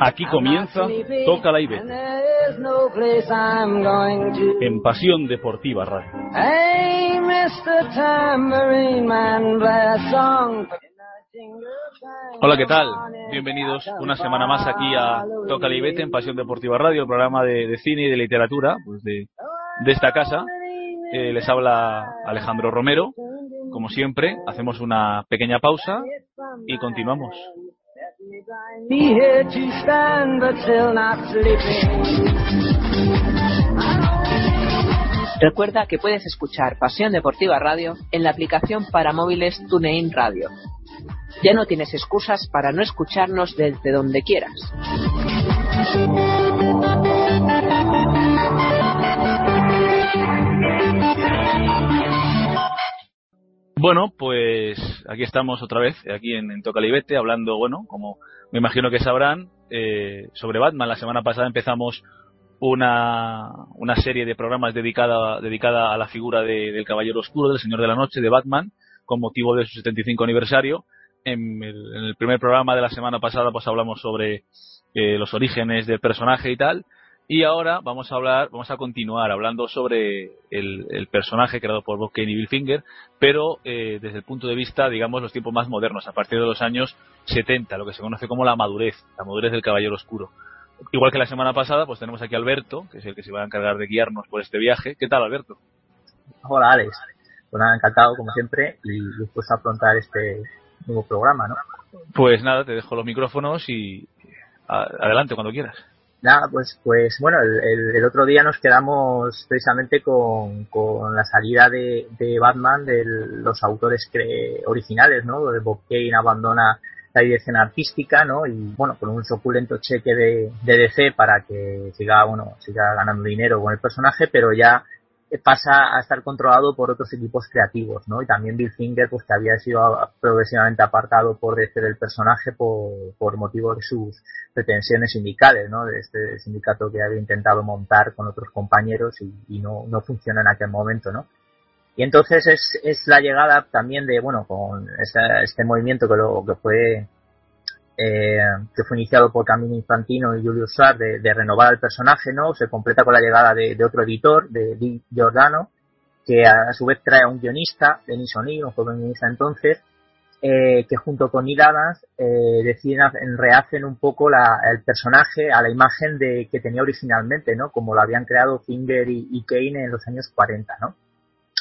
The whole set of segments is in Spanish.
Aquí comienza Toca la Ibete en Pasión Deportiva Radio. Hola, ¿qué tal? Bienvenidos una semana más aquí a Toca la Ibete en Pasión Deportiva Radio, el programa de, cine y de literatura pues de, de esta casa. Eh, les habla Alejandro Romero como siempre, hacemos una pequeña pausa y continuamos. Recuerda que puedes escuchar Pasión Deportiva Radio en la aplicación para móviles TuneIn Radio. Ya no tienes excusas para no escucharnos desde donde quieras. Bueno, pues aquí estamos otra vez, aquí en, en Tocalibete, hablando, bueno, como me imagino que sabrán, eh, sobre Batman. La semana pasada empezamos una, una serie de programas dedicada, dedicada a la figura del Caballero Oscuro, del Señor de la Noche, de Batman, con motivo de su 75 aniversario. En el, en el primer programa de la semana pasada pues hablamos sobre eh, los orígenes del personaje y tal. Y ahora vamos a hablar, vamos a continuar hablando sobre el, personaje creado por Bob Kane y Bill Finger, pero eh, desde el punto de vista, digamos, los tiempos más modernos, a partir de los años 70, lo que se conoce como la madurez, la madurez del Caballero Oscuro. Igual que la semana pasada, pues tenemos aquí a Alberto, que es el que se va a encargar de guiarnos por este viaje. ¿Qué tal, Alberto? Hola, Alex. Pues nada, encantado, como siempre, y dispuesto a afrontar este nuevo programa, ¿no? Pues nada, te dejo los micrófonos y adelante cuando quieras. Nada, pues, pues bueno, el, el, otro día nos quedamos precisamente con, con la salida de, de Batman de los autores originales, ¿no? Donde Bob Kane abandona la dirección artística, ¿no? Y bueno, con un suculento cheque de, de DC para que siga, bueno, siga ganando dinero con el personaje, pero ya pasa a estar controlado por otros equipos creativos, ¿no? Y también Bill Finger, pues que había sido progresivamente apartado por DC del personaje por, por motivo de sus pretensiones sindicales, ¿no? De este sindicato que había intentado montar con otros compañeros y, y no, no funciona en aquel momento, ¿no? Y entonces es, es la llegada también de, bueno, con este, este movimiento que, lo, que fue eh, que fue iniciado por Camino Infantino y Julius Sar de, de, renovar el personaje, ¿no? Se completa con la llegada de, de otro editor, de Di Giordano, que a, su vez trae a un guionista, Denis O'Neill, un joven guionista entonces, eh, que junto con Neil Adams eh, deciden rehacen un poco la, el personaje a la imagen de que tenía originalmente, ¿no? Como lo habían creado Finger y, y Kane en los años 40, ¿no?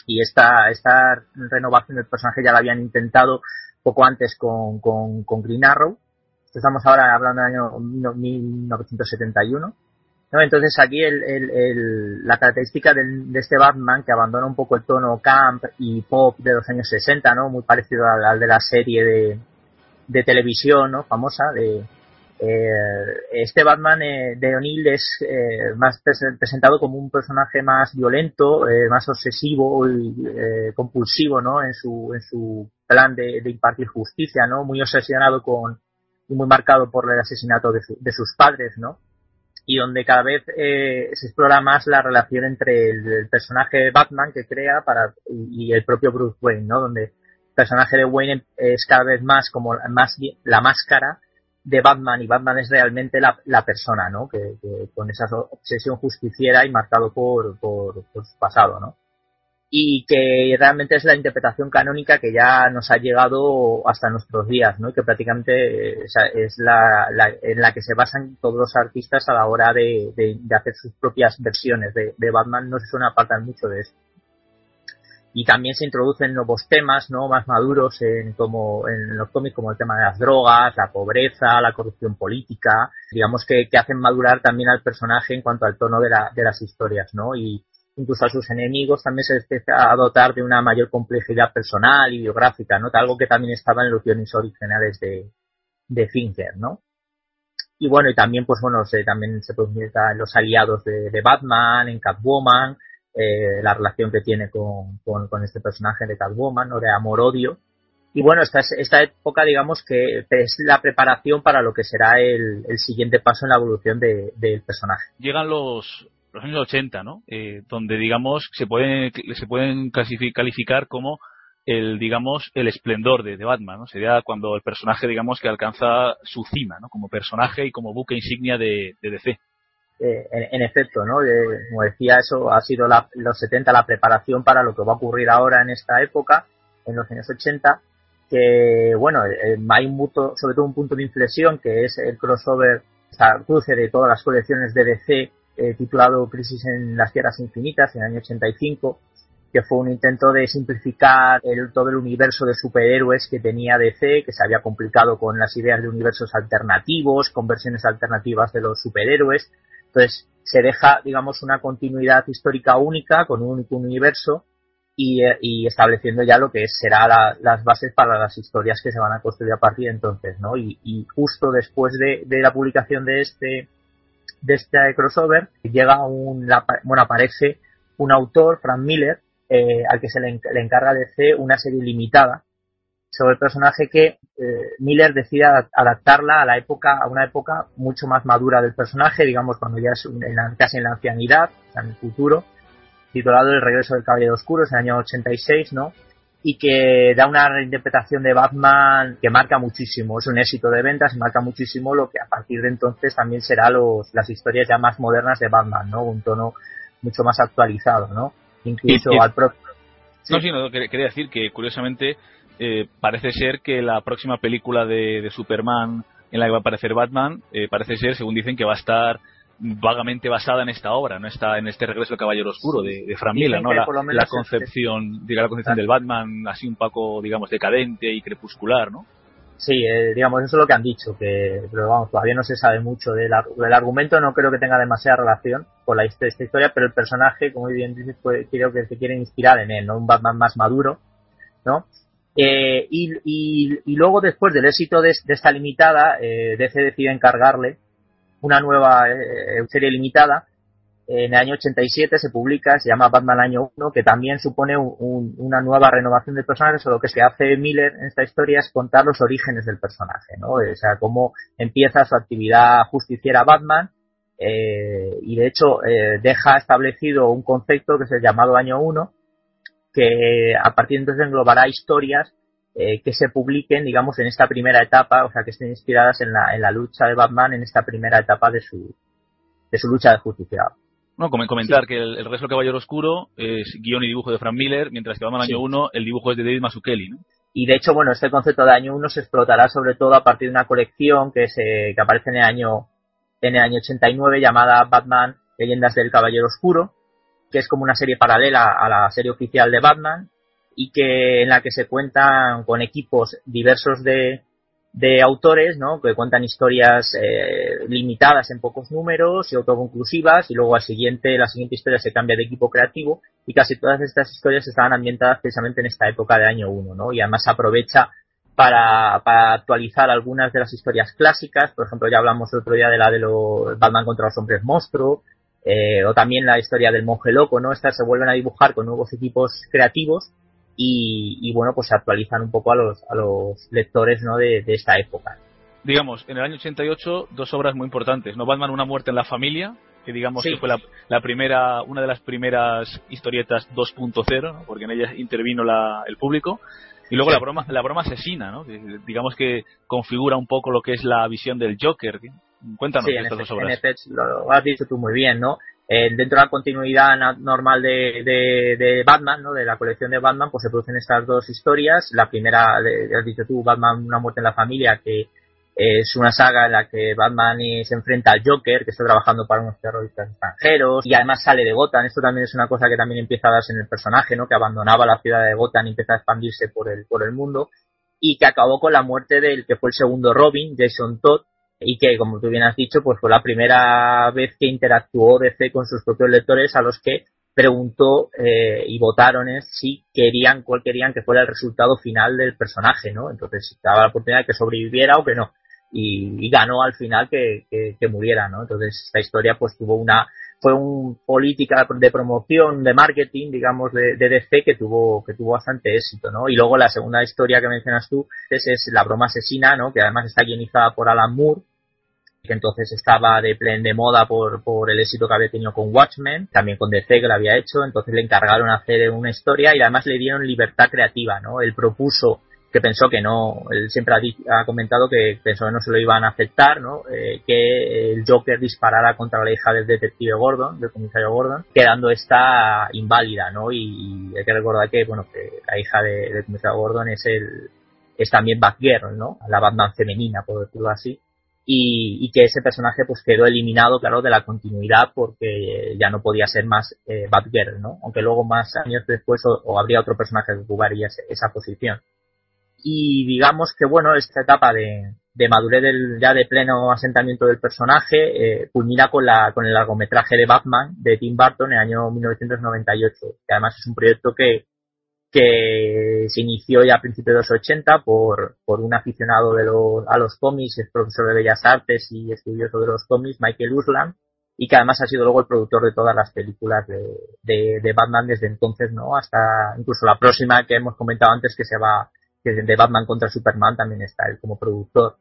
Y esta, esta renovación del personaje ya la habían intentado poco antes con, con, con Green Arrow, Estamos ahora hablando del año 1971. ¿no? Entonces aquí el, la característica de, de, este Batman que abandona un poco el tono camp y pop de los años 60, ¿no? Muy parecido al, al de la serie de, de televisión, ¿no? Famosa de eh, este Batman eh, de O'Neill es eh, más presentado como un personaje más violento, eh, más obsesivo y eh, compulsivo, ¿no? En su en su plan de, de impartir justicia, ¿no? Muy obsesionado con y muy marcado por el asesinato de, su, de sus padres, ¿no? Y donde cada vez eh, se explora más la relación entre el, personaje Batman que crea para y, y, el propio Bruce Wayne, ¿no? Donde el personaje de Wayne es cada vez más como más la máscara de Batman y Batman es realmente la, la persona, ¿no? Que, que, con esa obsesión justiciera y marcado por, por, por su pasado, ¿no? Y que realmente es la interpretación canónica que ya nos ha llegado hasta nuestros días, ¿no? Y que prácticamente es, es la, la, en la que se basan todos los artistas a la hora de, de, de hacer sus propias versiones de, de, Batman, no se suena apartar mucho de eso. Y también se introducen nuevos temas, ¿no? Más maduros en, como, en los cómics, como el tema de las drogas, la pobreza, la corrupción política, digamos que, que hacen madurar también al personaje en cuanto al tono de, la, de las historias, ¿no? Y, incluso a sus enemigos también se empieza a dotar de una mayor complejidad personal y biográfica, ¿no? Algo que también estaba en los guiones originales de, de Fincher, ¿no? Y bueno, y también, pues bueno, se, también se en los aliados de, de, Batman, en Catwoman, eh, la relación que tiene con, con, este personaje de Catwoman, ¿no? De amor-odio. Y bueno, esta, esta época, digamos que es la preparación para lo que será el, el siguiente paso en la evolución de, del personaje. Llegan los, los años 80, ¿no? Eh, donde, digamos, se pueden, se pueden calificar como el digamos el esplendor de, Batman, ¿no? Sería cuando el personaje digamos que alcanza su cima, ¿no? Como personaje y como buque insignia de, DC. Eh, en, efecto, ¿no? como decía, eso ha sido los 70 la preparación para lo que va a ocurrir ahora en esta época, en los años 80, que, bueno, eh, hay un punto, sobre todo un punto de inflexión, que es el crossover, esta cruce de todas las colecciones de DC, eh, titulado Crisis en las Tierras Infinitas, en el año 85, que fue un intento de simplificar el, todo el universo de superhéroes que tenía DC, que se había complicado con las ideas de universos alternativos, con versiones alternativas de los superhéroes. Entonces, se deja, digamos, una continuidad histórica única con un único universo y, eh, estableciendo ya lo que será las bases para las historias que se van a construir a partir de entonces, ¿no? Y, justo después de, la publicación de este de este crossover llega un bueno aparece un autor Frank Miller eh, al que se le, encarga de hacer una serie limitada sobre el personaje que eh, Miller decide adaptarla a la época, a una época mucho más madura del personaje, digamos cuando ya es casi en la ancianidad, en el futuro, titulado El regreso del Caballero Oscuro, es el año 86, ¿no? Y que da una reinterpretación de Batman que marca muchísimo, es un éxito de ventas y marca muchísimo lo que a partir de entonces también será los, las historias ya más modernas de Batman, ¿no? Un tono mucho más actualizado, ¿no? incluso al propio. No, sí, no, quería decir que curiosamente eh, parece ser que la próxima película de, Superman en la que va a aparecer Batman, eh, parece ser, según dicen, que va a estar vagamente basada en esta obra, no está en este regreso del Caballero Oscuro de, de Frank Miller, ¿no? La, concepción, diga, la concepción del Batman así un poco, digamos, decadente y crepuscular, ¿no? Sí, eh, digamos, eso es lo que han dicho, que pero vamos, todavía no se sabe mucho del, del argumento, no creo que tenga demasiada relación con la esta historia, pero el personaje, como bien dices, pues, creo que se quiere inspirar en él, ¿no? Un Batman más maduro, ¿no? Eh, y, y, y, luego, después del éxito de, esta limitada, eh, DC decide encargarle una nueva eh, serie limitada en el año 87 se publica, se llama Batman Año 1, que también supone una nueva renovación del personaje, solo que se hace Miller en esta historia es contar los orígenes del personaje, ¿no? O sea, cómo empieza su actividad justiciera Batman, eh, y de hecho eh, deja establecido un concepto que es el llamado Año 1, que a partir de entonces englobará historias eh, que se publiquen, digamos, en esta primera etapa, o sea, que estén inspiradas en la, en la lucha de Batman en esta primera etapa de su, de su lucha de justicia. No, comentar que el, resto del Caballero Oscuro es guion y dibujo de Frank Miller, mientras que al año 1 el dibujo es de David Mazzucchelli, ¿no? Y de hecho, bueno, este concepto de año 1 se explotará sobre todo a partir de una colección que, se, que aparece en el año en el año 89 llamada Batman Leyendas del Caballero Oscuro, que es como una serie paralela a la serie oficial de Batman y que en la que se cuentan con equipos diversos de, de autores, ¿no? Que cuentan historias eh, limitadas en pocos números y autoconclusivas y luego al siguiente, la siguiente historia se cambia de equipo creativo y casi todas estas historias estaban ambientadas precisamente en esta época de año 1, ¿no? Y además aprovecha para, para actualizar algunas de las historias clásicas, por ejemplo ya hablamos el otro día de la de los Batman contra los hombres monstruo, eh, o también la historia del monje loco, ¿no? Estas se vuelven a dibujar con nuevos equipos creativos y, bueno, pues se actualizan un poco a los, a los lectores ¿no? de, esta época. Digamos, en el año 88, dos obras muy importantes, ¿no? Batman, Una muerte en la familia, que digamos que fue la, primera, una de las primeras historietas 2.0, ¿no? porque en ella intervino la, el público, y luego la broma, la broma asesina, ¿no? Que, digamos que configura un poco lo que es la visión del Joker. Cuéntanos de estas dos obras. En lo has dicho tú muy bien, ¿no? Eh, dentro de la continuidad normal de, de, Batman, ¿no? de la colección de Batman, pues se producen estas dos historias. La primera, de, has dicho tú, Batman, una muerte en la familia, que es una saga en la que Batman se enfrenta al Joker, que está trabajando para unos terroristas extranjeros, y además sale de Gotham. Esto también es una cosa que también empieza a darse en el personaje, ¿no? que abandonaba la ciudad de Gotham y empieza a expandirse por el, por el mundo, y que acabó con la muerte del que fue el segundo Robin, Jason Todd, y que, como tú bien has dicho, pues fue la primera vez que interactuó DC con sus propios lectores a los que preguntó eh, y votaron si querían, cuál querían que fuera el resultado final del personaje, ¿no? Entonces, daba la oportunidad de que sobreviviera o que no. Y, ganó al final que, que, muriera, ¿no? Entonces, esta historia pues tuvo una, fue una política de promoción, de marketing, digamos, de, de, DC que tuvo, que tuvo bastante éxito, ¿no? Y luego la segunda historia que mencionas tú es, es La broma asesina, ¿no? Que además está guionizada por Alan Moore que entonces estaba de plen de moda por, por el éxito que había tenido con Watchmen, también con DC que lo había hecho, entonces le encargaron hacer una historia y además le dieron libertad creativa, ¿no? Él propuso que pensó que no, él siempre ha, comentado que pensó que no se lo iban a aceptar, ¿no? Eh, que el Joker disparara contra la hija del detective Gordon, del comisario Gordon, quedando esta inválida, ¿no? Y, hay que recordar que, bueno, que la hija del comisario Gordon es el, es también Batgirl, ¿no? La Batman femenina, por decirlo así. Y, que ese personaje pues quedó eliminado, claro, de la continuidad porque ya no podía ser más eh, Batgirl, ¿no? Aunque luego más años después o, habría otro personaje que ocuparía esa posición y digamos que bueno esta etapa de, de madurez del, ya de pleno asentamiento del personaje eh, culmina con la con el largometraje de Batman de Tim Burton en el año 1998 que además es un proyecto que que se inició ya a principios de los 80 por, por un aficionado de los, a los cómics, es profesor de Bellas Artes y estudioso de los cómics, Michael Uslan, y que además ha sido luego el productor de todas las películas de, de, de Batman desde entonces, ¿no? Hasta incluso la próxima que hemos comentado antes que se va de Batman contra Superman también está él como productor.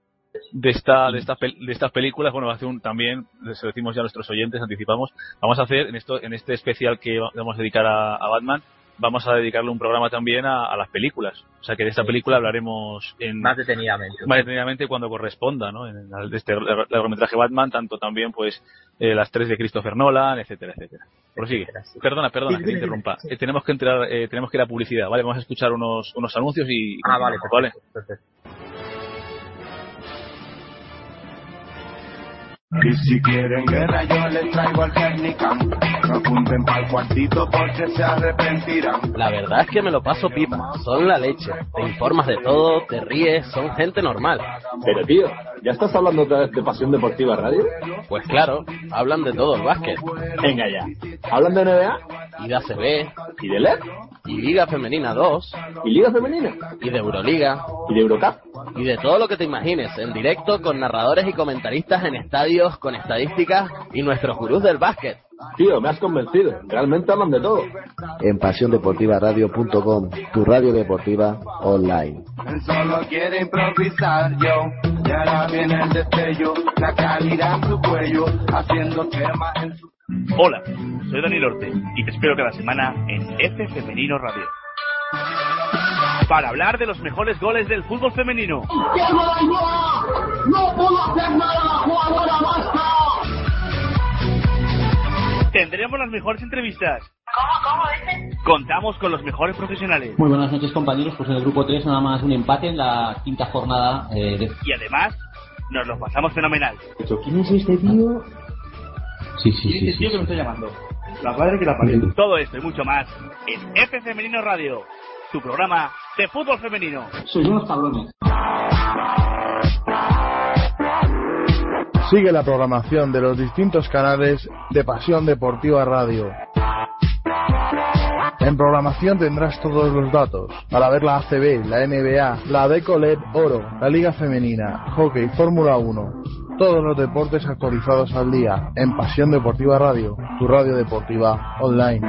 De, esta, de, de estas películas, bueno, hace un, también, les decimos ya a nuestros oyentes, anticipamos, vamos a hacer en, esto, en este especial que vamos a dedicar a, Batman, vamos a dedicarle un programa también a, las películas. O sea que de esta película hablaremos en, más detenidamente. Más detenidamente cuando corresponda, ¿no? En el, este largometraje Batman, tanto también pues eh, las tres de Christopher Nolan, etcétera, etcétera. Prosigue. Perdona, perdona, que te interrumpa. Eh, tenemos que entrar, eh, tenemos que ir a publicidad, ¿vale? Vamos a escuchar unos, unos anuncios y... Ah, vale, ¿vale? perfecto. Y si quieren guerra yo les traigo al técnica No apunten pa'l cuartito porque se arrepentirán. La verdad es que me lo paso pipa. Son la leche. Te informas de todo, te ríes, son gente normal. Pero tío, ¿ya estás hablando otra vez de Pasión Deportiva Radio? Pues claro, hablan de todo el básquet. Venga ya. ¿Hablan de NBA? Y de ACB. ¿Y de LED? Y Liga Femenina 2. ¿Y Liga Femenina? Y de Euroliga. ¿Y de Eurocup? Y de todo lo que te imagines, en directo con narradores y comentaristas en estadios, con estadísticas y nuestros gurús del básquet. Tío, me has convencido. Realmente hablan de todo. En pasiondeportivaradio.com, tu radio deportiva online. Solo quiere improvisar yo. Y ahora viene el destello, la calidad en su cuello, haciendo quema en su... Hola, soy Daniel Orte y te espero cada semana en F Femenino Radio para hablar de los mejores goles del fútbol femenino. ¡No puedo hacer nada, jugadora basta! Tendremos las mejores entrevistas. ¿Cómo, cómo dices? Contamos con los mejores profesionales. Muy buenas noches compañeros, pues en el grupo 3 nada más un empate en la quinta jornada eh, de... Y además, nos lo pasamos fenomenal. ¿Quién es este tío? Sí, sí, sí. Este tío que me está llamando. La padre que la padre. Todo esto y mucho más en F Femenino Radio tu programa de fútbol femenino. Soy unos cabrones. Sigue la programación de los distintos canales de Pasión Deportiva Radio. En programación tendrás todos los datos para ver la ACB, la NBA, la Decolet Oro, la Liga Femenina, Hockey, Fórmula 1. Todos los deportes actualizados al día en Pasión Deportiva Radio, tu radio deportiva online.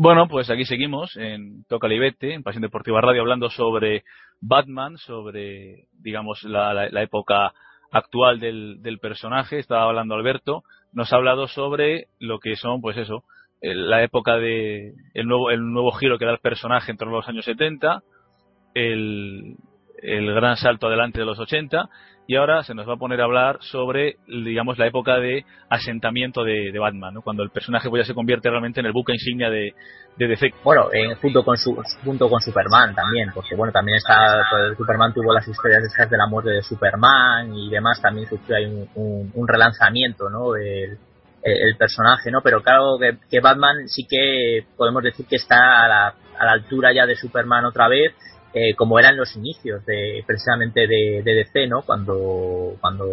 Bueno, pues aquí seguimos en Toca Libete, en Pasión Deportiva Radio, hablando sobre Batman, sobre, digamos, la, época actual del, personaje. Estaba hablando Alberto, nos ha hablado sobre lo que son, pues eso, la época de el nuevo, el nuevo giro que da el personaje entre los años 70, el, el gran salto adelante de los 80 y ahora se nos va a poner a hablar sobre, digamos, la época de asentamiento de, Batman, ¿no? cuando el personaje pues, se convierte realmente en el buque insignia de, de. Bueno, junto, con su, junto con Superman también, porque bueno, también está, pues, Superman tuvo las historias de la muerte de Superman y demás, también sufrió un, relanzamiento, ¿no? El personaje, ¿no? Pero claro que, Batman sí que podemos decir que está a la, a la altura ya de Superman otra vez eh, como eran los inicios de precisamente de, DC, ¿no? Cuando, cuando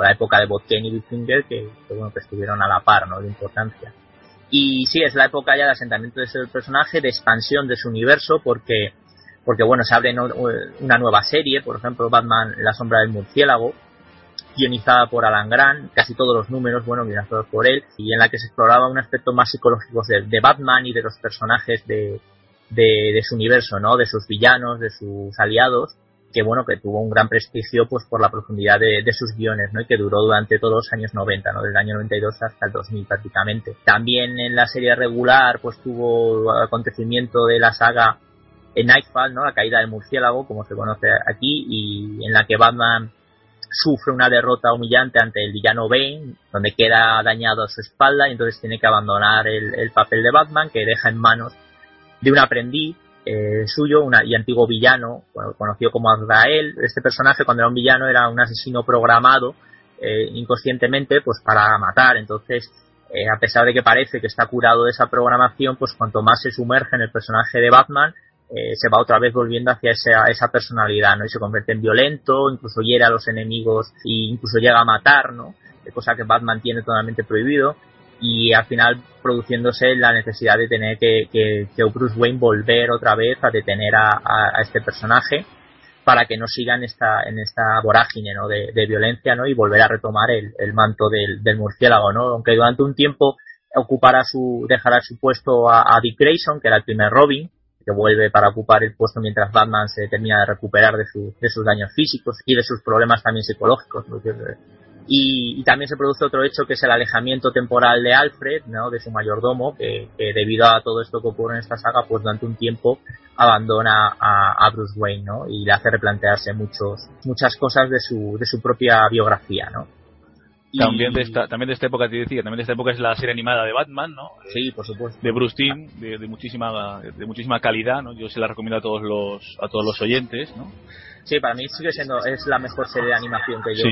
la época de Botkin y Bitfinger, que, bueno, que estuvieron a la par, ¿no? De importancia. Y sí, es la época ya de asentamiento de ese personaje, de expansión de su universo, porque, porque bueno, se abre una nueva serie, por ejemplo, Batman, La sombra del murciélago, guionizada por Alan Grant, casi todos los números, bueno, guionizados por él, y en la que se exploraba un aspecto más psicológico de, Batman y de los personajes de, de, su universo, ¿no? De sus villanos, de sus aliados, que bueno, que tuvo un gran prestigio pues por la profundidad de, sus guiones, ¿no? Y que duró durante todos los años 90, ¿no? Desde el año 92 hasta el 2000 prácticamente. También en la serie regular pues tuvo acontecimiento de la saga en Nightfall, ¿no? La caída del murciélago, como se conoce aquí, y en la que Batman sufre una derrota humillante ante el villano Bane, donde queda dañado a su espalda y entonces tiene que abandonar el, papel de Batman que deja en manos de un aprendiz eh, suyo una, y antiguo villano, conocido como Azrael. Este personaje cuando era un villano era un asesino programado eh, inconscientemente pues para matar. Entonces, eh, a pesar de que parece que está curado de esa programación, pues cuanto más se sumerge en el personaje de Batman, eh, se va otra vez volviendo hacia esa, esa personalidad, ¿no? Y se convierte en violento, incluso hiere a los enemigos e incluso llega a matar, ¿no? Cosa que Batman tiene totalmente prohibido y al final produciéndose la necesidad de tener que, que, Bruce Wayne volver otra vez a detener a, a, este personaje para que no siga en esta, en esta vorágine ¿no? de, de violencia ¿no? y volver a retomar el, el manto del, del, murciélago. ¿no? Aunque durante un tiempo ocupará su, dejará su puesto a, Dick Grayson, que era el primer Robin, que vuelve para ocupar el puesto mientras Batman se termina de recuperar de, de sus daños físicos y de sus problemas también psicológicos. Y, también se produce otro hecho que es el alejamiento temporal de Alfred, ¿no? de su mayordomo, que, que, debido a todo esto que ocurre en esta saga, pues durante un tiempo abandona a, a, Bruce Wayne, ¿no? Y le hace replantearse muchos, muchas cosas de su, de su propia biografía, ¿no? También de esta, también de esta época te decía, también de esta época es la serie animada de Batman, ¿no? Sí, por supuesto. De Bruce Timm, de, muchísima, de muchísima calidad, ¿no? Yo se la recomiendo a todos los, a todos los oyentes, ¿no? Sí, para mí sigue siendo, es la mejor serie de animación que yo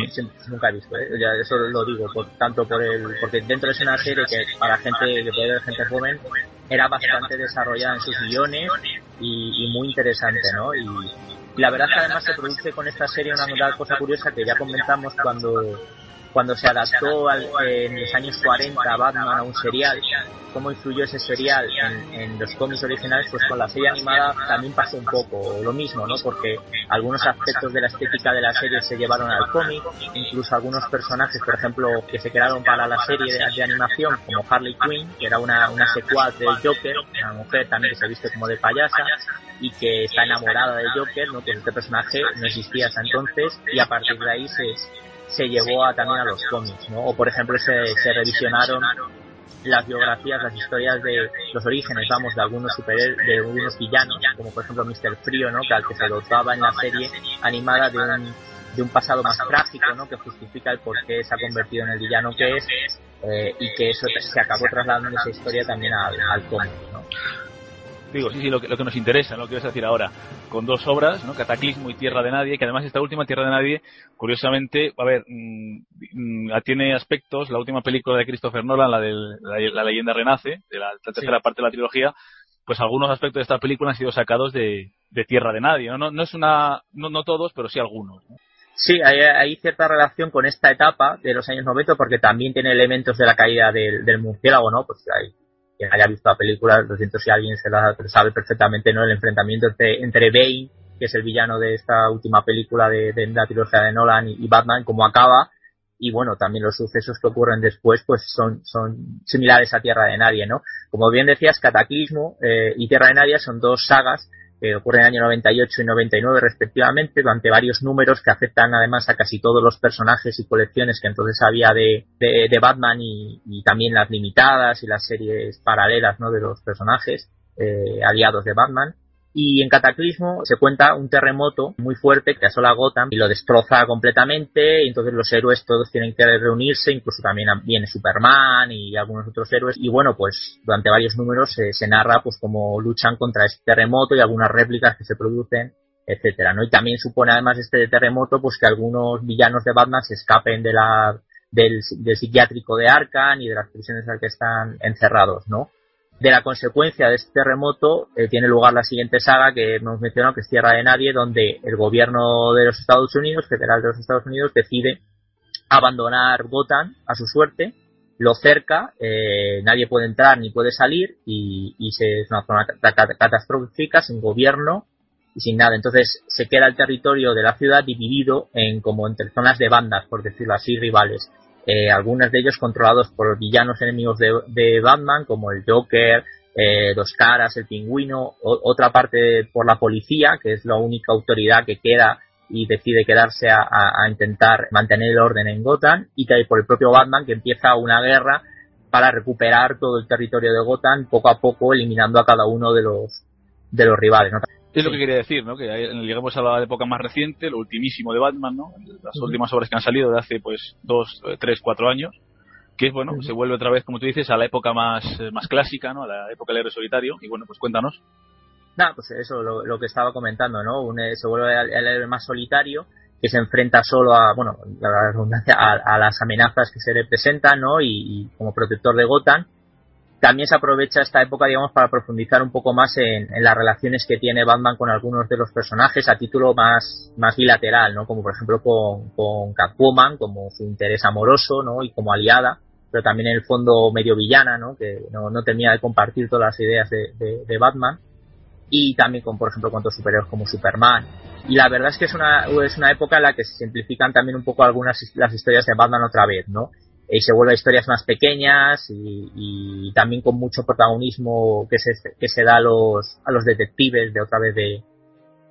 nunca he visto, ¿eh? Ya eso lo digo, por, tanto por el, porque dentro es una serie que para gente, que puede ver gente joven, era bastante desarrollada en sus guiones y, muy interesante, ¿no? Y, la verdad que además se produce con esta serie una cosa curiosa que ya comentamos cuando cuando se adaptó en los años 40 Batman a un serial, cómo influyó ese serial en, los cómics originales, pues con la serie animada también pasó un poco lo mismo, ¿no? Porque algunos aspectos de la estética de la serie se llevaron al cómic, incluso algunos personajes, por ejemplo, que se crearon para la serie de, animación, como Harley Quinn, que era una, una secuaz del Joker, una mujer también que se viste como de payasa, y que está enamorada del Joker, ¿no? Pues este personaje no existía hasta entonces, y a partir de ahí se se llevó a, también a los cómics, ¿no? O por ejemplo se, se revisionaron las biografías, las historias de los orígenes, vamos, de algunos super de algunos villanos, como por ejemplo Mr. Frío, ¿no? Que al que se dotaba en la serie animada de un, de un pasado más trágico, ¿no? Que justifica el por qué se ha convertido en el villano que es eh, y que eso se acabó trasladando esa historia también al, al cómic, ¿no? Digo, sí, sí, lo que, lo que nos interesa, lo que vas a decir ahora, con dos obras, ¿no? Cataclismo y Tierra de Nadie, que además esta última Tierra de Nadie, curiosamente, a ver, mm, mm, tiene aspectos, la última película de Christopher Nolan, la de la, leyenda renace, de la, tercera parte de la trilogía, pues algunos aspectos de esta película han sido sacados de, Tierra de Nadie, ¿no? No, es una, no, no todos, pero sí algunos. Sí, hay, hay, cierta relación con esta etapa de los años 90 porque también tiene elementos de la caída del, del murciélago, ¿no? Pues hay quien haya visto la película, lo siento si alguien se la sabe perfectamente, ¿no? El enfrentamiento entre, entre Bane, que es el villano de esta última película de, de la trilogía de Nolan, y, Batman, cómo acaba, y bueno, también los sucesos que ocurren después, pues son, son similares a Tierra de Nadie, ¿no? Como bien decías, Cataclismo eh, y Tierra de Nadie son dos sagas que ocurre en el año 98 y 99 respectivamente, durante varios números que afectan además a casi todos los personajes y colecciones que entonces había de, de, Batman y, y, también las limitadas y las series paralelas ¿no? de los personajes eh, aliados de Batman. Y en Cataclismo se cuenta un terremoto muy fuerte que asola Gotham y lo destroza completamente. Y entonces los héroes todos tienen que reunirse, incluso también viene Superman y algunos otros héroes. Y bueno, pues durante varios números se, narra pues cómo luchan contra este terremoto y algunas réplicas que se producen etcétera, ¿no? Y también supone además este terremoto pues que algunos villanos de Batman se escapen de la del, del psiquiátrico de Arkham y de las prisiones en las que están encerrados, ¿no? De la consecuencia de este terremoto eh, tiene lugar la siguiente saga que hemos mencionado, que es Tierra de Nadie, donde el gobierno de los Estados Unidos, federal de los Estados Unidos, decide abandonar Gotham a su suerte, lo cerca, eh, nadie puede entrar ni puede salir y, se, es una zona catastrófica sin gobierno y sin nada. Entonces se queda el territorio de la ciudad dividido en como entre zonas de bandas, por decirlo así, rivales. Eh, algunos de ellos controlados por villanos enemigos de, Batman, como el Joker, eh, Dos Caras, el Pingüino, otra parte por la policía, que es la única autoridad que queda y decide quedarse a, intentar mantener el orden en Gotham, y que por el propio Batman que empieza una guerra para recuperar todo el territorio de Gotham poco a poco, eliminando a cada uno de los de los rivales. Es lo que quería decir, ¿no? Que llegamos a la época más reciente, lo ultimísimo de Batman, ¿no? Las últimas obras que han salido de hace, pues, dos, eh, tres, cuatro años. Que, bueno, se vuelve otra vez, como tú dices, a la época más, eh, más clásica, ¿no? A la época del héroe solitario. Y, bueno, pues cuéntanos. Nada, pues eso, lo, que estaba comentando, ¿no? Un, eh, se vuelve el, héroe más solitario, que se enfrenta solo a, bueno, la redundancia, a, las amenazas que se le presentan, ¿no? y como protector de Gotham también se aprovecha esta época, digamos, para profundizar un poco más en, las relaciones que tiene Batman con algunos de los personajes a título más, bilateral, ¿no? Como por ejemplo con, con Catwoman, como su interés amoroso, ¿no? Y como aliada, pero también en el fondo medio villana, ¿no? Que no, no tenía de compartir todas las ideas de, de, Batman. Y también con, por ejemplo, con otros superhéroes como Superman. Y la verdad es que es una, es una época en la que se simplifican también un poco algunas las historias de Batman otra vez, ¿no? Y se vuelve a historias más pequeñas y, también con mucho protagonismo que se, que se da a los, a los detectives de otra vez de,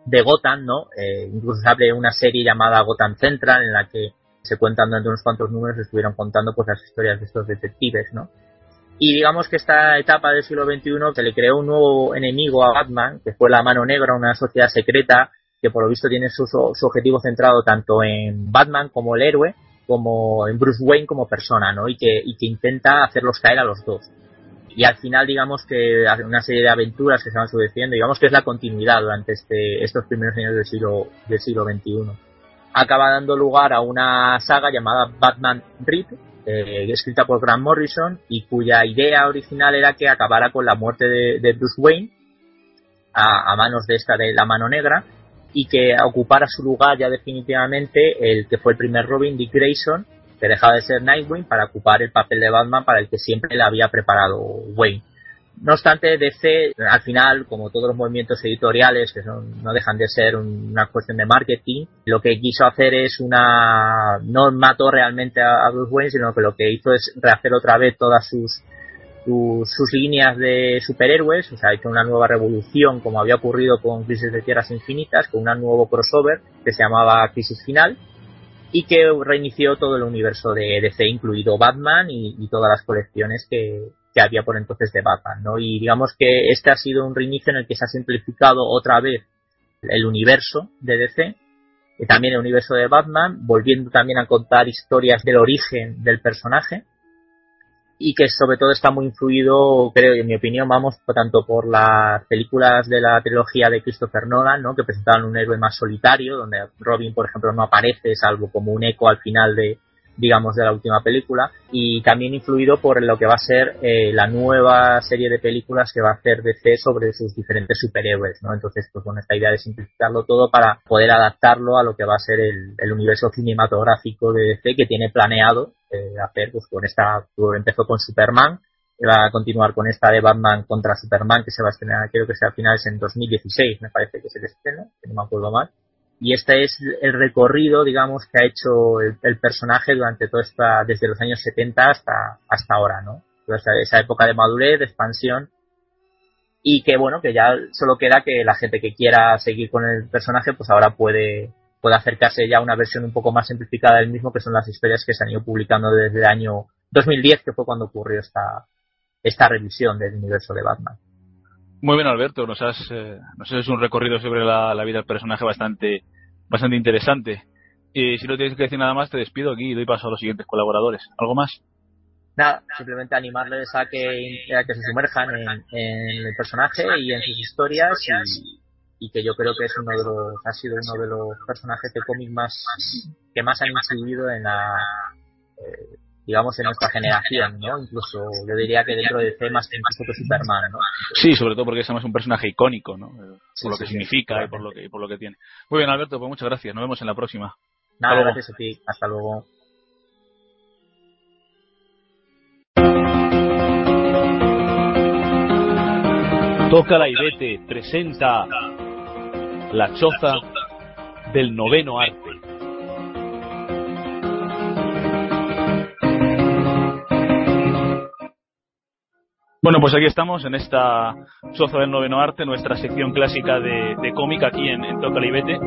de Gotham, ¿no? Eh, incluso se abre una serie llamada Gotham Central en la que se cuentan durante unos cuantos números estuvieron contando pues las historias de estos detectives, ¿no? Y digamos que esta etapa del siglo XXI se le creó un nuevo enemigo a Batman, que fue la Mano Negra, una sociedad secreta que por lo visto tiene su, su objetivo centrado tanto en Batman como el héroe, como en Bruce Wayne como persona, ¿no? Y que, y que intenta hacerlos caer a los dos. Y al final, digamos que una serie de aventuras que se van sucediendo, digamos que es la continuidad durante este, estos primeros años del siglo, del siglo XXI. Acaba dando lugar a una saga llamada Batman Rip, eh, escrita por Grant Morrison, y cuya idea original era que acabara con la muerte de, de Bruce Wayne a, a, manos de esta de la mano negra y que ocupara su lugar ya definitivamente el que fue el primer Robin, Dick Grayson, que dejaba de ser Nightwing para ocupar el papel de Batman para el que siempre le había preparado Wayne. No obstante, DC, al final, como todos los movimientos editoriales, que son, no dejan de ser una cuestión de marketing, lo que quiso hacer es una, no mató realmente a Bruce Wayne, sino que lo que hizo es rehacer otra vez todas sus sus, líneas de superhéroes, o sea, ha hecho una nueva revolución como había ocurrido con Crisis de Tierras Infinitas, con un nuevo crossover que se llamaba Crisis Final y que reinició todo el universo de DC, incluido Batman y, todas las colecciones que, había por entonces de Batman, ¿no? Y digamos que este ha sido un reinicio en el que se ha simplificado otra vez el universo de DC, y también el universo de Batman, volviendo también a contar historias del origen del personaje, y que sobre todo está muy influido, creo, en mi opinión, vamos, tanto por las películas de la trilogía de Christopher Nolan, ¿no? que presentaban un héroe más solitario, donde Robin, por ejemplo, no aparece, salvo como un eco al final de, digamos, de la última película, y también influido por lo que va a ser eh, la nueva serie de películas que va a hacer DC sobre sus diferentes superhéroes, ¿no? Entonces, pues bueno, esta idea de simplificarlo todo para poder adaptarlo a lo que va a ser el, el universo cinematográfico de DC que tiene planeado hacer, pues con esta, empezó con Superman, va a continuar con esta de Batman contra Superman que se va a estrenar, creo que sea a finales en 2016, me parece que se el estreno, que no me acuerdo mal y este es el recorrido, digamos, que ha hecho el, personaje durante toda esta, desde los años 70 hasta, hasta ahora, ¿no? esa época de madurez, de expansión, y que bueno, que ya solo queda que la gente que quiera seguir con el personaje, pues ahora puede, puede acercarse ya a una versión un poco más simplificada del mismo, que son las historias que se han ido publicando desde el año 2010, que fue cuando ocurrió esta, esta revisión del universo de Batman. Muy bien, Alberto. Nos has, eh, nos has hecho un recorrido sobre la, vida del personaje bastante, bastante interesante. Y si no tienes que decir nada más, te despido aquí y doy paso a los siguientes colaboradores. ¿Algo más? Nada, simplemente animarles a que, que se sumerjan en, el personaje y en sus historias y, que yo creo que es uno de los, ha sido uno de los personajes de cómic más, que más han incidido en la, eh, digamos, en nuestra generación, ¿no? Incluso yo diría que dentro de C más que incluso que Superman, ¿no? Sí, sobre todo porque es un personaje icónico, ¿no? Por lo que significa y por lo que, por lo que tiene. Muy bien, Alberto, pues muchas gracias. Nos vemos en la próxima. Nada, gracias a ti. Hasta luego. Toca la Ibete presenta La choza del noveno arte. Bueno, pues aquí estamos en esta Choza del Noveno Arte, nuestra sección clásica de, de cómic aquí en, en Tocalibete,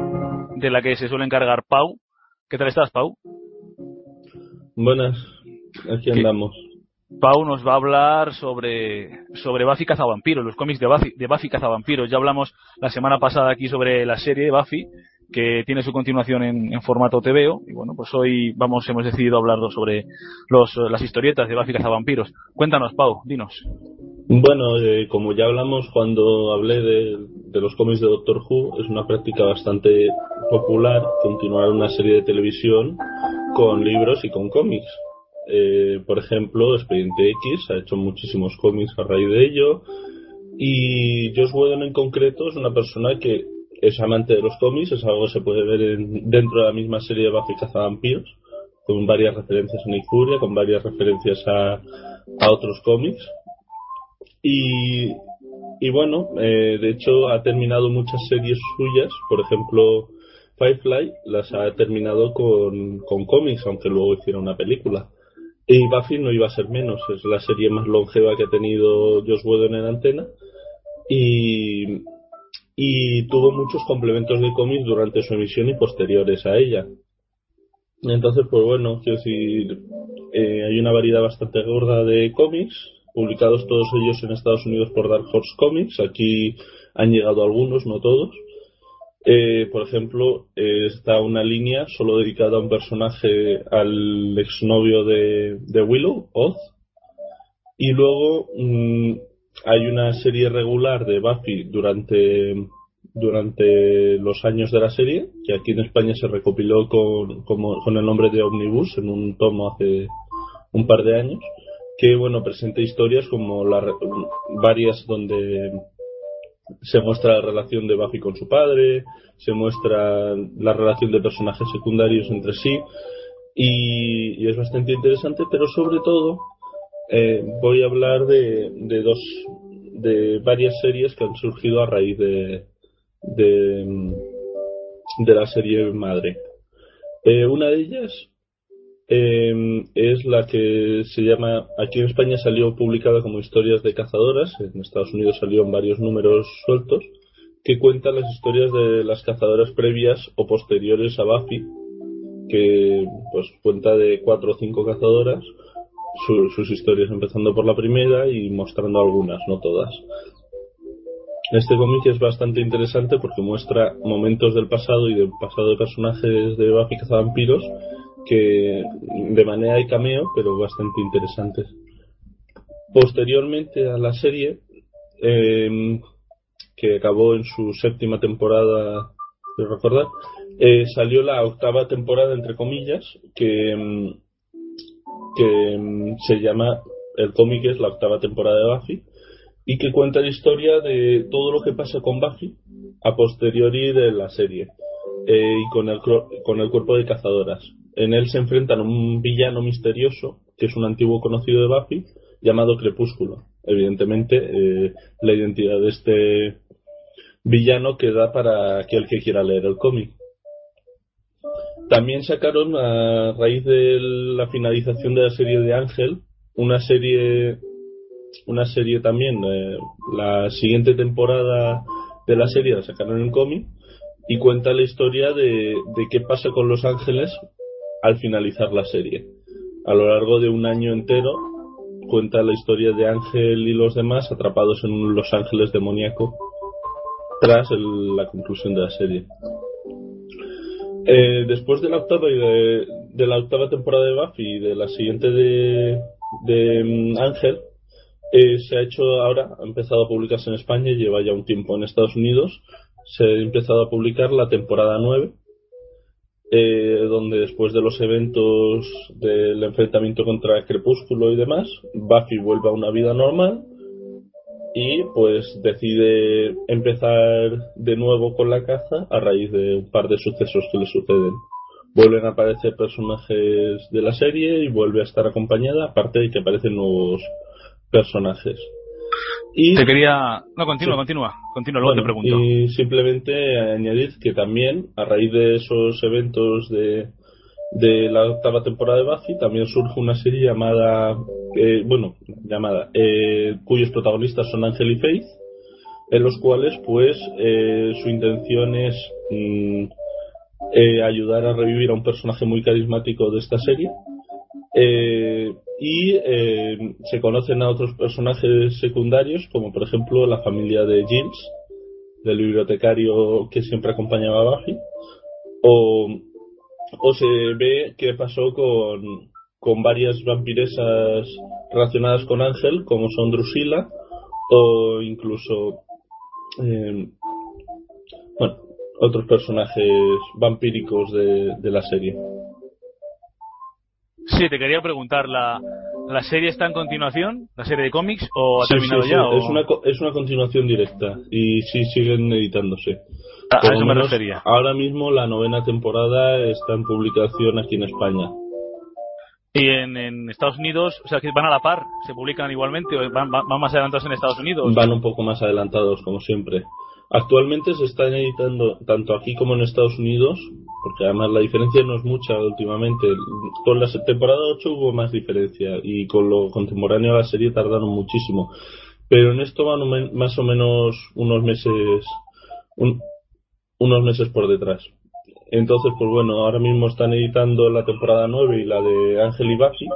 de la que se suele encargar Pau. ¿Qué tal estás, Pau? Buenas, aquí andamos. Pau nos va a hablar sobre, sobre Buffy Cazavampiros, los cómics de Buffy, de Buffy Cazavampiros. Ya hablamos la semana pasada aquí sobre la serie Buffy, que tiene su continuación en, formato TVO. Y bueno, pues hoy vamos, hemos decidido hablar sobre los, las historietas de Buffy Cazavampiros. Cuéntanos, Pau, dinos. Bueno, eh, como ya hablamos cuando hablé de, los cómics de Doctor Who, es una práctica bastante popular continuar una serie de televisión con libros y con cómics. Eh, por ejemplo, Expediente X ha hecho muchísimos cómics a raíz de ello. Y Josh Whedon en concreto es una persona que es amante de los cómics, es algo que se puede ver en, dentro de la misma serie de Buffy Cazavampiros, con varias referencias a Nick Furia, con varias referencias a, a otros cómics. Y, y bueno, eh, de hecho ha terminado muchas series suyas, por ejemplo, Firefly las ha terminado con, con cómics, aunque luego hiciera una película. Y Buffy no iba a ser menos, es la serie más longeva que ha tenido Joss Whedon en antena. Y, y tuvo muchos complementos de cómics durante su emisión y posteriores a ella. Entonces, pues bueno, quiero decir, eh, hay una variedad bastante gorda de cómics, publicados todos ellos en Estados Unidos por Dark Horse Comics. Aquí han llegado algunos, no todos. Eh, por ejemplo, eh, está una línea solo dedicada a un personaje, al exnovio de, Willow, Oz. Y luego mmm, hay una serie regular de Buffy durante, durante los años de la serie, que aquí en España se recopiló con, con el nombre de Omnibus en un tomo hace un par de años, que bueno, presenta historias como la, varias donde se muestra la relación de Buffy con su padre, se muestra la relación de personajes secundarios entre sí, y, es bastante interesante, pero sobre todo eh, voy a hablar de, de, dos de varias series que han surgido a raíz de de, de la serie madre. Eh, una de ellas eh, es la que se llama aquí en España salió publicada como historias de cazadoras en Estados Unidos salió en varios números sueltos que cuenta las historias de las cazadoras previas o posteriores a Buffy que pues cuenta de cuatro o cinco cazadoras su, sus historias, empezando por la primera y mostrando algunas, no todas. Este cómic es bastante interesante porque muestra momentos del pasado y del pasado de personajes de Buffy Cazavampiros que de manera de cameo, pero bastante interesantes. Posteriormente a la serie, eh, que acabó en su séptima temporada, quiero recordar, eh, salió la octava temporada, entre comillas, que que mm, se llama, el cómic es la octava temporada de Buffy, y que cuenta la historia de todo lo que pasa con Buffy a posteriori de la serie, eh, y con el, con el cuerpo de cazadoras. En él se enfrentan a un villano misterioso, que es un antiguo conocido de Buffy, llamado Crepúsculo. Evidentemente, eh, la identidad de este villano queda para aquel que quiera leer el cómic. También sacaron a raíz de la finalización de la serie de Ángel una serie una serie también eh, la siguiente temporada de la serie la sacaron en cómic y cuenta la historia de, de qué pasa con los ángeles al finalizar la serie a lo largo de un año entero cuenta la historia de Ángel y los demás atrapados en un Los Ángeles demoníaco tras el, la conclusión de la serie. Eh, después de la octava y de, de, la octava temporada de Buffy y de la siguiente de, de um, Ángel, eh, se ha hecho ahora, ha empezado a publicarse en España y lleva ya un tiempo en Estados Unidos. Se ha empezado a publicar la temporada 9, eh, donde después de los eventos del enfrentamiento contra Crepúsculo y demás, Buffy vuelve a una vida normal y pues decide empezar de nuevo con la caza a raíz de un par de sucesos que le suceden. Vuelven a aparecer personajes de la serie y vuelve a estar acompañada, aparte de que aparecen nuevos personajes. Y, Te quería. No, continúa, Sí. continúa. Continúa, luego Bueno, te pregunto. Y simplemente añadir que también, a raíz de esos eventos de, de la octava temporada de Buffy, también surge una serie llamada, eh, bueno, llamada, eh, cuyos protagonistas son Ángel y Faith, en los cuales, pues, eh, su intención es mm, eh, ayudar a revivir a un personaje muy carismático de esta serie. Eh, y eh, se conocen a otros personajes secundarios, como por ejemplo la familia de Giles, del bibliotecario que siempre acompañaba a Buffy, o, se ve qué pasó con, con varias vampiresas relacionadas con Ángel, como son Drusilla, o incluso eh, bueno, otros personajes vampíricos de, de la serie. Sí, te quería preguntar, ¿la, ¿la serie está en continuación? ¿La serie de cómics? ¿O ha Sí, terminado sí, ya? sí, o- Es, una, es una continuación directa y sí siguen editándose. A- a Por eso lo me menos, refería. Ahora mismo la novena temporada está en publicación aquí en España. Y en, en Estados Unidos, o sea, que van a la par, se publican igualmente o van, van- van más adelantados en Estados Unidos. Van un poco más adelantados, como siempre. Actualmente se están editando tanto aquí como en Estados Unidos, porque además la diferencia no es mucha últimamente. Con la temporada 8 hubo más diferencia y con lo contemporáneo a la serie tardaron muchísimo. Pero en esto van más o menos unos meses, un- unos meses por detrás. Entonces, pues bueno, ahora mismo están editando la temporada 9 y la de Ángel y Buffy,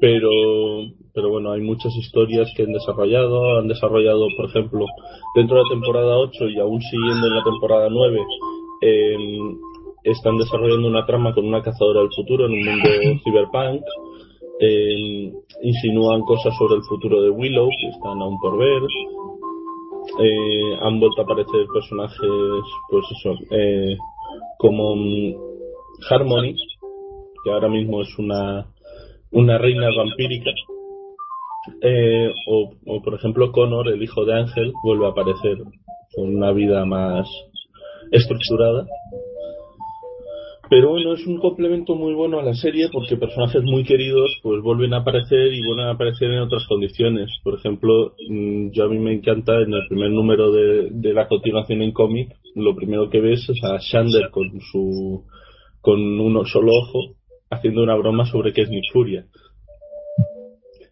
pero pero bueno hay muchas historias que han desarrollado han desarrollado por ejemplo dentro de la temporada 8 y aún siguiendo en la temporada 9 em, están desarrollando una trama con una cazadora del futuro en un mundo cyberpunk em, insinúan cosas sobre el futuro de Willow que están aún por ver Eh, han vuelto a aparecer personajes pues eso eh, como mm, Harmony que ahora mismo es una una reina vampírica. Eh, o, o, por ejemplo, Connor, el hijo de Ángel, vuelve a aparecer con una vida más estructurada. Pero bueno, es un complemento muy bueno a la serie porque personajes muy queridos pues vuelven a aparecer y vuelven a aparecer en otras condiciones. Por ejemplo, mm, yo a mí me encanta en el primer número de, la continuación en cómic, lo primero que ves es a Shander con su con un solo ojo haciendo una broma sobre que es Nick Furia.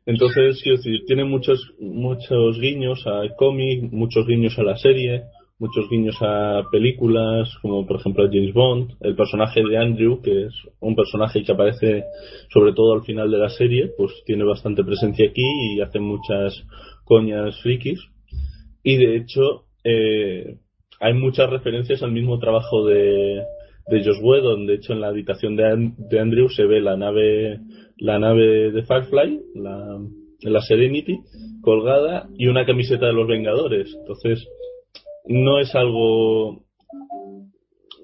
Entonces, tiene muchos, muchos guiños al cómic, muchos guiños a la serie, muchos guiños a películas, como por ejemplo a James Bond, el personaje de Andrew, que es un personaje que aparece sobre todo al final de la serie, pues tiene bastante presencia aquí y hace muchas coñas frikis. Y de hecho, eh, hay muchas referencias al mismo trabajo de, de Josh Whedon. De hecho, en la habitación de, de Andrew se ve la nave, la nave de Firefly, la, la Serenity, colgada y una camiseta de los Vengadores. Entonces, no es algo,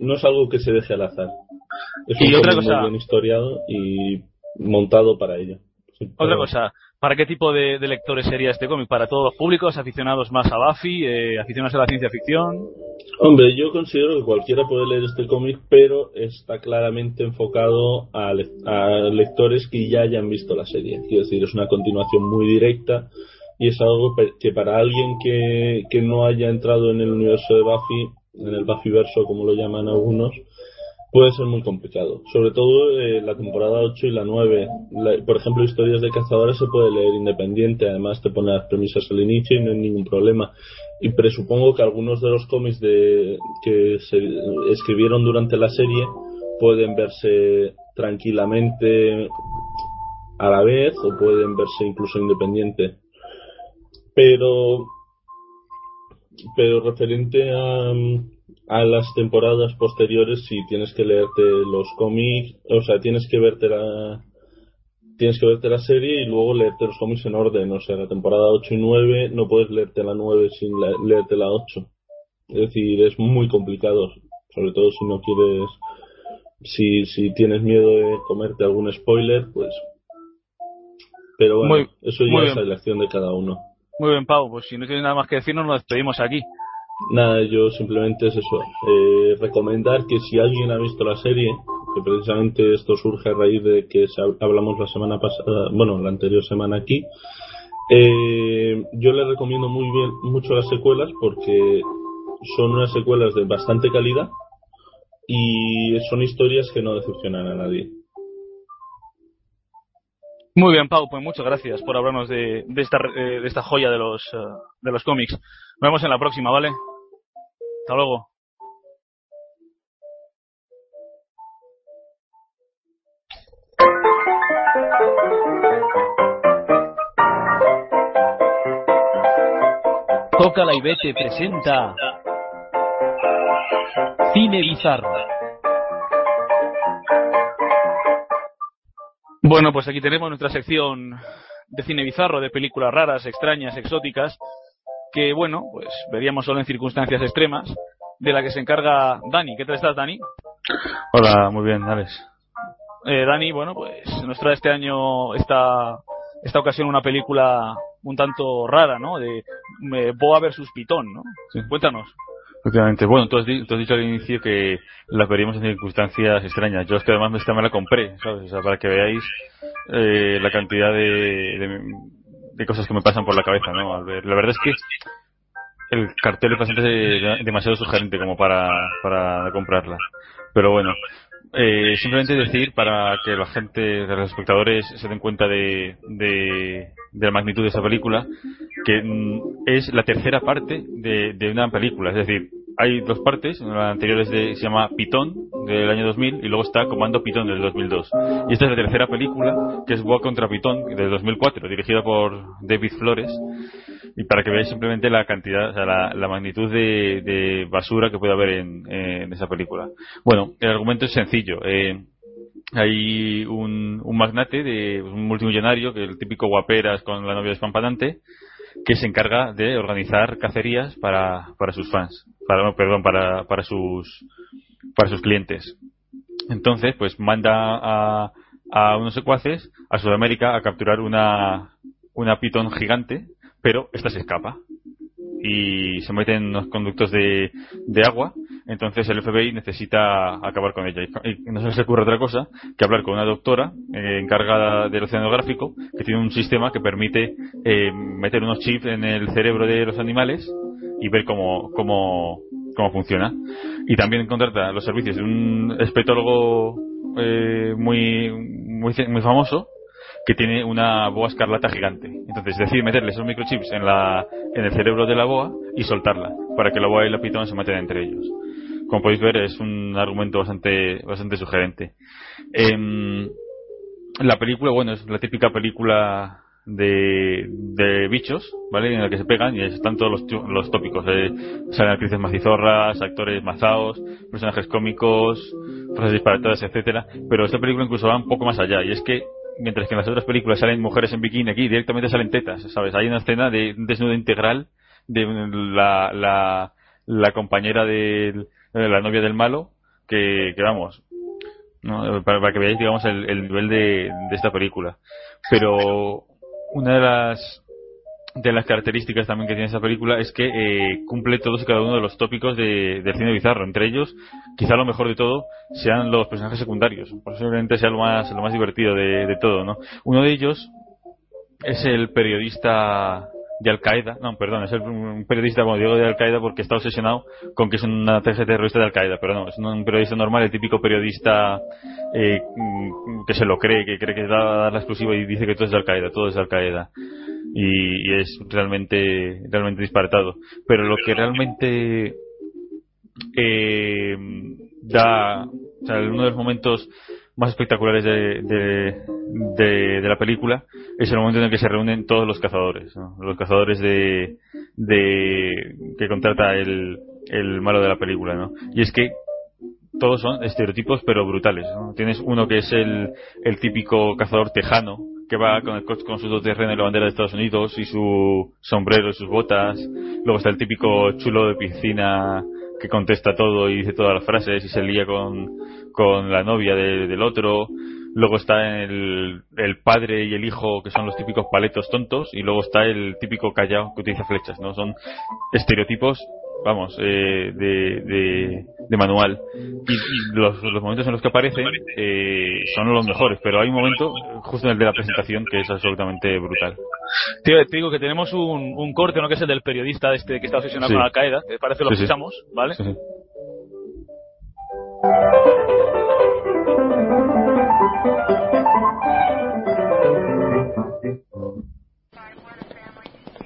no es algo que se deje al azar. Es Y un otra cosa- muy bien historiado y montado para ello. Otra cosa, ¿para qué tipo de, de lectores sería este cómic? ¿Para todos los públicos, aficionados más a Buffy, eh, aficionados a la ciencia ficción? Hombre, yo considero que cualquiera puede leer este cómic, pero está claramente enfocado a, le- a lectores que ya hayan visto la serie. Quiero decir, es una continuación muy directa y es algo que para alguien que, que no haya entrado en el universo de Buffy, en el Buffyverso como lo llaman algunos, puede ser muy complicado. Sobre todo eh, la temporada 8 y la 9. La- por ejemplo, historias de cazadores se puede leer independiente, además te pone las premisas al inicio y no hay ningún problema. Y presupongo que algunos de los cómics de, que se escribieron durante la serie pueden verse tranquilamente a la vez o pueden verse incluso independiente. Pero pero referente a, a las temporadas posteriores sí tienes que leerte los cómics, o sea, tienes que verte la tienes que verte la serie y luego leerte los cómics en orden, o sea, la temporada 8 y 9 no puedes leerte la 9 sin la- leerte la 8. Es decir, es muy complicado, sobre todo si no quieres si si tienes miedo de comerte algún spoiler, pues pero bueno, Muy- eso ya es la elección de cada uno. Muy bien, Pau, pues si no tienes nada más que decirnos, nos despedimos aquí. Nada, yo simplemente es eso. eh, recomendar que si alguien ha visto la serie, que precisamente esto surge a raíz de que hablamos la semana pasada, bueno, la anterior semana aquí, Eh, yo le recomiendo muy bien mucho las secuelas porque son unas secuelas de bastante calidad y son historias que no decepcionan a nadie. Muy bien, Pau, pues muchas gracias por hablarnos de, de, esta, eh, de esta joya de los, eh, de los cómics. Nos vemos en la próxima, ¿vale? Hasta luego. Toca la Ibete presenta Cine Bizarro. Bueno, pues aquí tenemos nuestra sección de cine bizarro, de películas raras, extrañas, exóticas, que bueno, pues veríamos solo en circunstancias extremas, de la que se encarga Dani. ¿Qué tal estás, Dani? Hola, muy bien, Alex. Eh, Dani, bueno, pues nos trae este año esta, esta ocasión una película un tanto rara, ¿no? De eh, Boa versus Pitón, ¿no? Sí. Cuéntanos. Efectivamente. Bueno, tú has, tú has dicho al inicio que las veríamos en circunstancias extrañas. Yo es que además esta me la compré, ¿sabes? O sea, para que veáis eh, la cantidad de, de, de cosas que me pasan por la cabeza, ¿no? Al ver. La verdad es que el cartel es bastante de- demasiado sugerente como para, para comprarla. Pero bueno, eh, simplemente decir para que la gente, los espectadores se den cuenta de, de, de la magnitud de esa película, que mm, es la tercera parte de, de una película. Es decir, hay dos partes, la anterior es de, se llama Pitón del año 2000 y luego está Comando Pitón del 2002. Y esta es la tercera película, que es Boa contra Pitón del 2004, dirigida por David Flores. Y para que veáis simplemente la cantidad, o sea, la, magnitud de, basura que puede haber en, esa película. Bueno, el argumento es sencillo. Eh, hay un, un magnate, de un multimillonario, que el típico guaperas con la novia despampanante, que se encarga de organizar cacerías para, para sus fans, para, no, perdón, para, para sus, para sus clientes. Entonces, pues manda a, a unos secuaces a Sudamérica a capturar una, una pitón gigante, pero esta se escapa y se mete en unos conductos de, de agua. Entonces el FBI necesita acabar con ella. Y no se les ocurre otra cosa que hablar con una doctora eh, encargada del oceanográfico que tiene un sistema que permite eh, meter unos chips en el cerebro de los animales y ver cómo, cómo, cómo funciona. Y también contrata los servicios de un espetólogo eh, muy, muy, muy famoso que tiene una boa escarlata gigante. Entonces decide meterle esos microchips en, la, en el cerebro de la boa y soltarla para que la boa y la pitón se maten entre ellos. Como podéis ver, es un argumento bastante, bastante sugerente. Em, la película, bueno, es la típica película de, de bichos, ¿vale? En la que se pegan y están todos los, los tópicos. eh. Salen actrices macizorras, actores mazaos, personajes cómicos, frases disparatadas, etcétera. Pero esta película incluso va un poco más allá y es que mientras que en las otras películas salen mujeres en bikini, aquí directamente salen tetas, ¿sabes? Hay una escena de un desnudo integral de la, la, la compañera de la novia del malo, que, que vamos, ¿no? para, que veáis, digamos, el, el nivel de, de esta película. Pero una de las de las características también que tiene esa película es que eh, cumple todos y cada uno de los tópicos de, del cine bizarro. Entre ellos, quizá lo mejor de todo sean los personajes secundarios. Posiblemente sea lo más, lo más divertido de, de todo, ¿no? Uno de ellos es el periodista de Al Qaeda, no, perdón, es el, un periodista, como digo, de Al Qaeda porque está obsesionado con que es una tercera terrorista de Al Qaeda, pero no, es un periodista normal, el típico periodista eh, que se lo cree, que cree que da la exclusiva y dice que todo es de Al Qaeda, todo es de Al Qaeda. Y, y es realmente, realmente disparatado. Pero lo que realmente eh, da, o sea, uno de los momentos más espectaculares de, de, de, de la película es el momento en el que se reúnen todos los cazadores, ¿no? los cazadores de, de que contrata el, el malo de la película, ¿no? Y es que todos son estereotipos pero brutales, ¿no? Tienes uno que es el, el típico cazador tejano que va con, el, coche- con sus dos terrenos y la bandera de Estados Unidos y su sombrero y sus botas. Luego está el típico chulo de piscina que contesta todo y dice todas las frases y se lía con, con la novia de- del otro. Luego está el, el padre y el hijo que son los típicos paletos tontos y luego está el típico callao que utiliza flechas, ¿no? Son estereotipos vamos, eh, de, de, de manual. Y, y los, los momentos en los que aparecen eh, son los mejores, pero hay un momento, justo en el de la presentación, que es absolutamente brutal. Te, te digo que tenemos un, un corte, ¿no? Que es el del periodista este que está obsesionado Sí. con Al Qaeda. Que parece lo Sí, sí. escuchamos, ¿vale?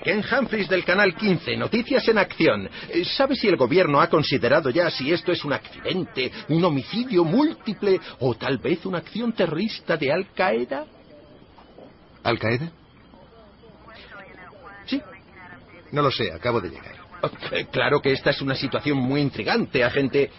Ken Humphries del Canal 15, Noticias en Acción. Eh, ¿Sabe si el gobierno ha considerado ya si esto es un accidente, un homicidio múltiple o tal vez una acción terrorista de Al Qaeda? ¿Al Qaeda? Sí. No lo sé, acabo de llegar. Eh, Claro que esta es una situación muy intrigante, agente.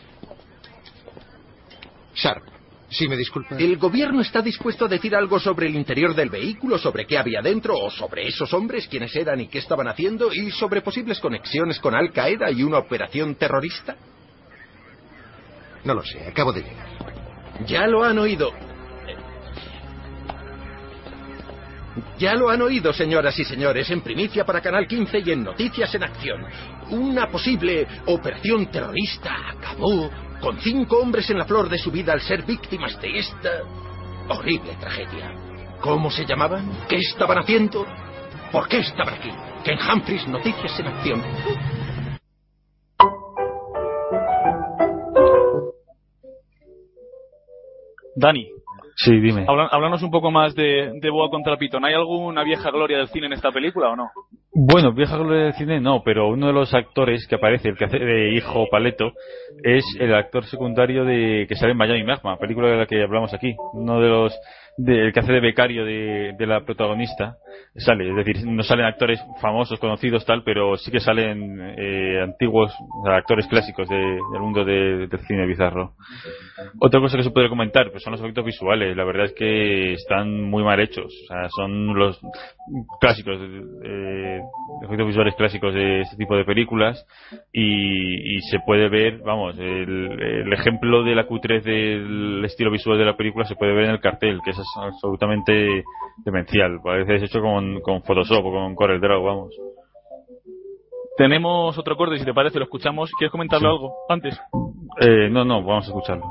Sharp, si me disculpa. ¿El gobierno está dispuesto a decir algo sobre el interior del vehículo, sobre qué había dentro, o sobre esos hombres, quiénes eran y qué estaban haciendo, y sobre posibles conexiones con Al Qaeda y una operación terrorista? No lo sé, acabo de llegar. Ya lo han oído. Ya lo han oído, señoras y señores, en primicia para Canal 15 y en Noticias en Acción. Una posible operación terrorista acabó con cinco hombres en la flor de su vida al ser víctimas de esta horrible tragedia. ¿Cómo se llamaban? ¿Qué estaban haciendo? ¿Por qué estaban aquí? Ken Humphries, Noticias en Acción. Dani, Sí, dime. háblanos un poco más de, de Boa contra Pitón. ¿Hay alguna vieja gloria del cine en esta película o no? Bueno, vieja gloria del cine no, pero uno de los actores que aparece, el que hace de hijo Paleto, es el actor secundario de que sale en Miami Magma, película de la que hablamos aquí. Uno de los de- el que hace de becario de, de la protagonista sale, es decir, no salen actores famosos, conocidos tal, pero sí que salen eh, antiguos actores clásicos de- del mundo de- del cine bizarro. Otra cosa que se puede comentar pues son los efectos visuales. La verdad es que están muy mal hechos. O sea, son los clásicos, eh, efectos visuales clásicos de este tipo de películas. Y, y se puede ver, vamos, el, ejemplo de la cutrez del estilo visual de la película se puede ver en el cartel, que es absolutamente demencial. Parece hecho con, con Photoshop o con Corel Draw, vamos. Tenemos otro corte, si te parece, lo escuchamos. ¿Quieres comentarle Sí. algo antes? Eh, no, no, vamos a escucharlo.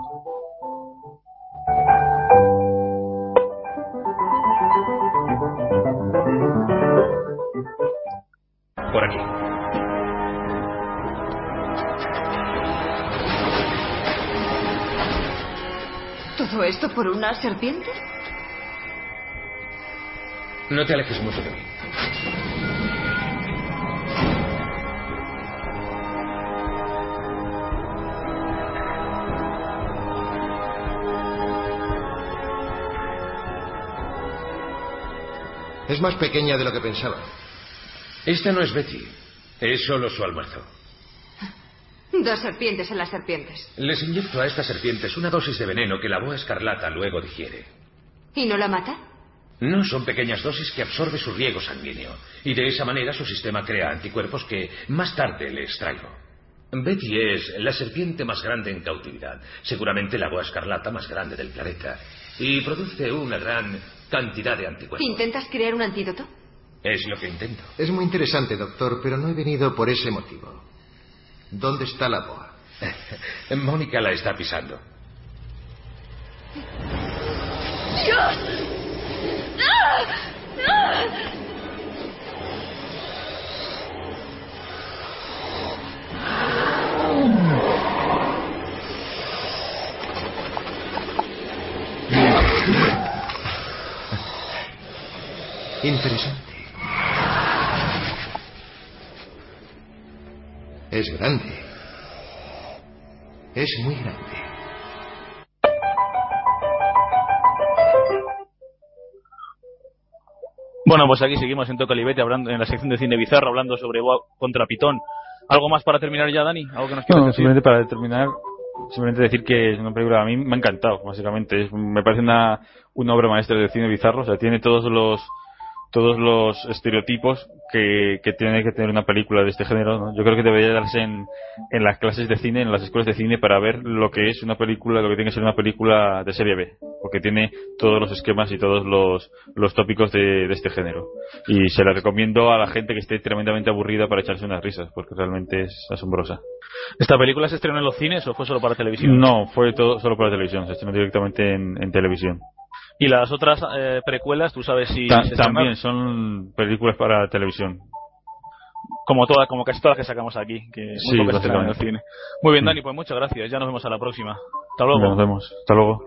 Por aquí. ¿Todo esto por una serpiente? No te alejes mucho de mí. Es más pequeña de lo que pensaba. Esta no es Betty. Es solo su almuerzo. Dos serpientes en las serpientes. Les inyecto a estas serpientes una dosis de veneno que la boa escarlata luego digiere. ¿Y no la mata? No son pequeñas dosis que absorbe su riego sanguíneo. Y de esa manera su sistema crea anticuerpos que más tarde le extraigo. Betty es la serpiente más grande en cautividad. Seguramente la boa escarlata más grande del planeta. Y produce una gran cantidad de anticuerpos. ¿Intentas crear un antídoto? Es lo que intento. Es muy interesante, doctor, pero no he venido por ese motivo. ¿Dónde está la boa? Mónica la está pisando. Interesante. Es grande. Es muy grande. Bueno, pues aquí seguimos en Tocalibete, hablando en la sección de cine bizarro, hablando sobre Boa contra Pitón. ¿Algo más para terminar ya, Dani? ¿Algo que nos quieras No, decir? simplemente para terminar, simplemente decir que es una película a mí me ha encantado, básicamente. Es- me parece una, una obra maestra del cine bizarro, o sea, tiene todos los todos los estereotipos que, que tiene que tener una película de este género. ¿no? Yo creo que debería darse en, en las clases de cine, en las escuelas de cine, para ver lo que es una película, lo que tiene que ser una película de serie B, porque tiene todos los esquemas y todos los, los tópicos de, de este género. Y se la recomiendo a la gente que esté tremendamente aburrida para echarse unas risas, porque realmente es asombrosa. ¿Esta película se estrenó en los cines o fue solo para televisión? No, fue todo solo para televisión, se estrenó directamente en, en televisión. Y las otras eh, precuelas, tú sabes si Ta- se también son películas para televisión. como todas, como casi todas que sacamos aquí, que muy Sí, pocas estrenan en el cine. Muy bien, Dani, pues muchas gracias. Ya nos vemos a la próxima. Hasta luego. Nos vemos. Hasta luego.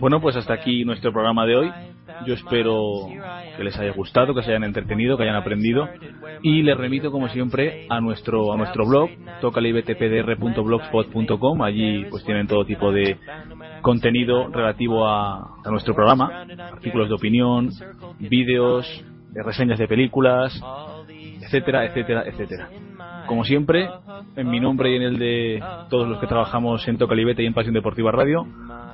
Bueno, pues hasta aquí nuestro programa de hoy. Yo espero que les haya gustado, que se hayan entretenido, que hayan aprendido. Y les remito, como siempre, a nuestro, a nuestro blog, tocalibtpdr.blogspot.com. Allí pues tienen todo tipo de contenido relativo a, a nuestro programa. Artículos de opinión, vídeos, de reseñas de películas, etcétera, etcétera, etcétera. Como siempre, en mi nombre y en el de todos los que trabajamos en Tocalibete y en Pasión Deportiva Radio,